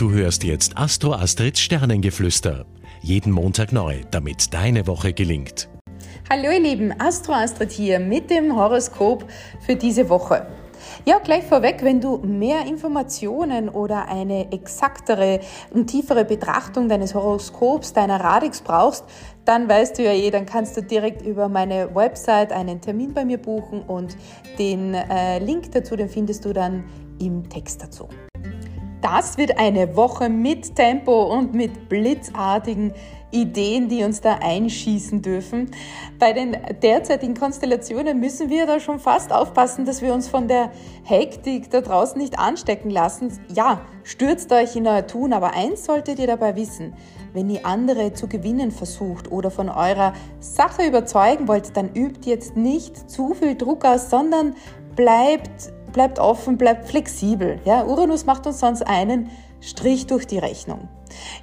Du hörst jetzt Astro Astrids Sternengeflüster. Jeden Montag neu, damit deine Woche gelingt. Hallo ihr Lieben, Astro Astrid hier mit dem Horoskop für diese Woche. Ja, gleich vorweg, wenn du mehr Informationen oder eine exaktere und tiefere Betrachtung deines Horoskops, deiner Radix brauchst, dann weißt du ja eh, dann kannst du direkt über meine Website einen Termin bei mir buchen und den äh, Link dazu, den findest du dann im Text dazu. Das wird eine Woche mit Tempo und mit blitzartigen Ideen, die uns da einschießen dürfen. Bei den derzeitigen Konstellationen müssen wir da schon fast aufpassen, dass wir uns von der Hektik da draußen nicht anstecken lassen. Ja, stürzt euch in euer Tun, aber eins solltet ihr dabei wissen. Wenn ihr andere zu gewinnen versucht oder von eurer Sache überzeugen wollt, dann übt jetzt nicht zu viel Druck aus, sondern bleibt bleibt offen, bleibt flexibel. Ja, Uranus macht uns sonst einen Strich durch die Rechnung.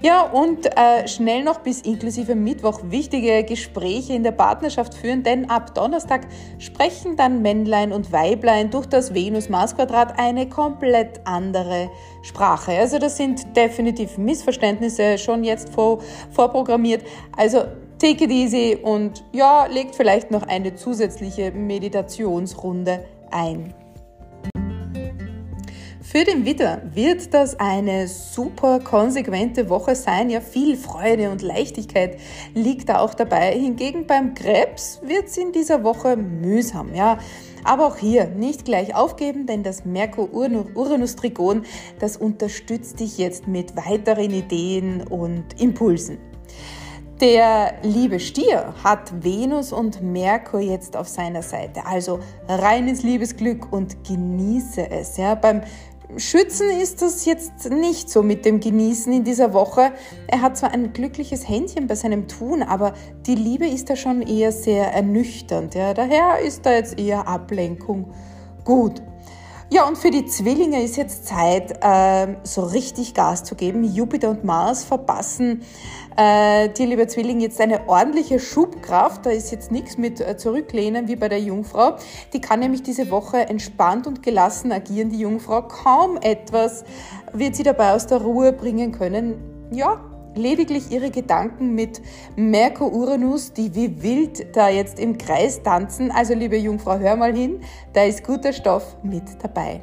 Ja, und äh, schnell noch bis inklusive Mittwoch wichtige Gespräche in der Partnerschaft führen, denn ab Donnerstag sprechen dann Männlein und Weiblein durch das Venus-Mars-Quadrat eine komplett andere Sprache. Also das sind definitiv Missverständnisse schon jetzt vor, vorprogrammiert. Also take it easy und ja, legt vielleicht noch eine zusätzliche Meditationsrunde ein. Für den Widder wird das eine super konsequente Woche sein. Ja, viel Freude und Leichtigkeit liegt da auch dabei. Hingegen beim Krebs wird es in dieser Woche mühsam. Ja, aber auch hier nicht gleich aufgeben, denn das Merkur-Uranus-Trigon, das unterstützt dich jetzt mit weiteren Ideen und Impulsen. Der liebe Stier hat Venus und Merkur jetzt auf seiner Seite. Also reines Liebesglück und genieße es. Ja, beim Schützen ist das jetzt nicht so mit dem Genießen in dieser Woche. Er hat zwar ein glückliches Händchen bei seinem Tun, aber die Liebe ist da schon eher sehr ernüchternd. Ja. Daher ist da jetzt eher Ablenkung gut. Ja, und für die Zwillinge ist jetzt Zeit, äh, so richtig Gas zu geben. Jupiter und Mars verpassen äh, dir, lieber Zwilling, jetzt eine ordentliche Schubkraft. Da ist jetzt nichts mit äh, Zurücklehnen wie bei der Jungfrau. Die kann nämlich diese Woche entspannt und gelassen agieren, die Jungfrau. Kaum etwas wird sie dabei aus der Ruhe bringen können. Ja, lediglich ihre Gedanken mit Merkur-Uranus, die wie wild da jetzt im Kreis tanzen. Also liebe Jungfrau, hör mal hin, da ist guter Stoff mit dabei.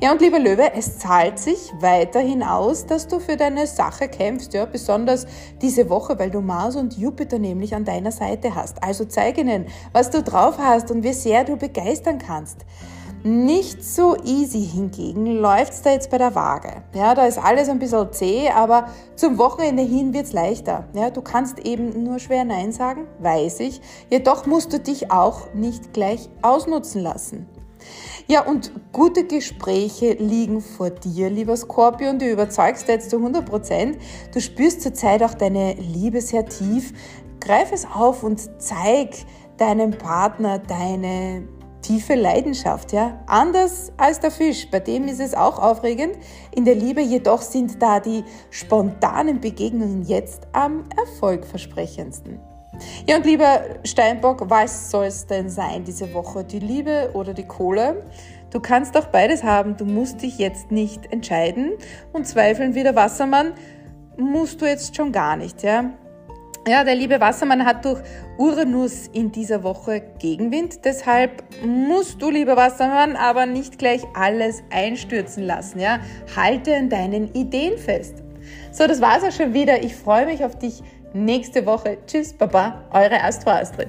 Ja, und lieber Löwe, es zahlt sich weiterhin aus, dass du für deine Sache kämpfst, ja, besonders diese Woche, weil du Mars und Jupiter nämlich an deiner Seite hast. Also zeig ihnen, was du drauf hast und wie sehr du begeistern kannst. Nicht so easy hingegen läuft's da jetzt bei der Waage. Ja, da ist alles ein bisschen zäh, aber zum Wochenende hin wird's leichter. Ja, du kannst eben nur schwer Nein sagen, weiß ich. Jedoch musst du dich auch nicht gleich ausnutzen lassen. Ja, und gute Gespräche liegen vor dir, lieber Skorpion. Du überzeugst jetzt zu 100 Prozent. Du spürst zurzeit auch deine Liebe sehr tief. Greif es auf und zeig deinem Partner deine tiefe Leidenschaft, ja. Anders als der Fisch, bei dem ist es auch aufregend. In der Liebe jedoch sind da die spontanen Begegnungen jetzt am erfolgversprechendsten. Ja, und lieber Steinbock, was soll es denn sein diese Woche? Die Liebe oder die Kohle? Du kannst auch beides haben. Du musst dich jetzt nicht entscheiden. Und zweifeln wie der Wassermann musst du jetzt schon gar nicht, ja. Ja, der liebe Wassermann hat durch Uranus in dieser Woche Gegenwind. Deshalb musst du, lieber Wassermann, aber nicht gleich alles einstürzen lassen. Ja? Halte an deinen Ideen fest. So, das war's auch schon wieder. Ich freue mich auf dich nächste Woche. Tschüss, Baba, eure Astro Astrid.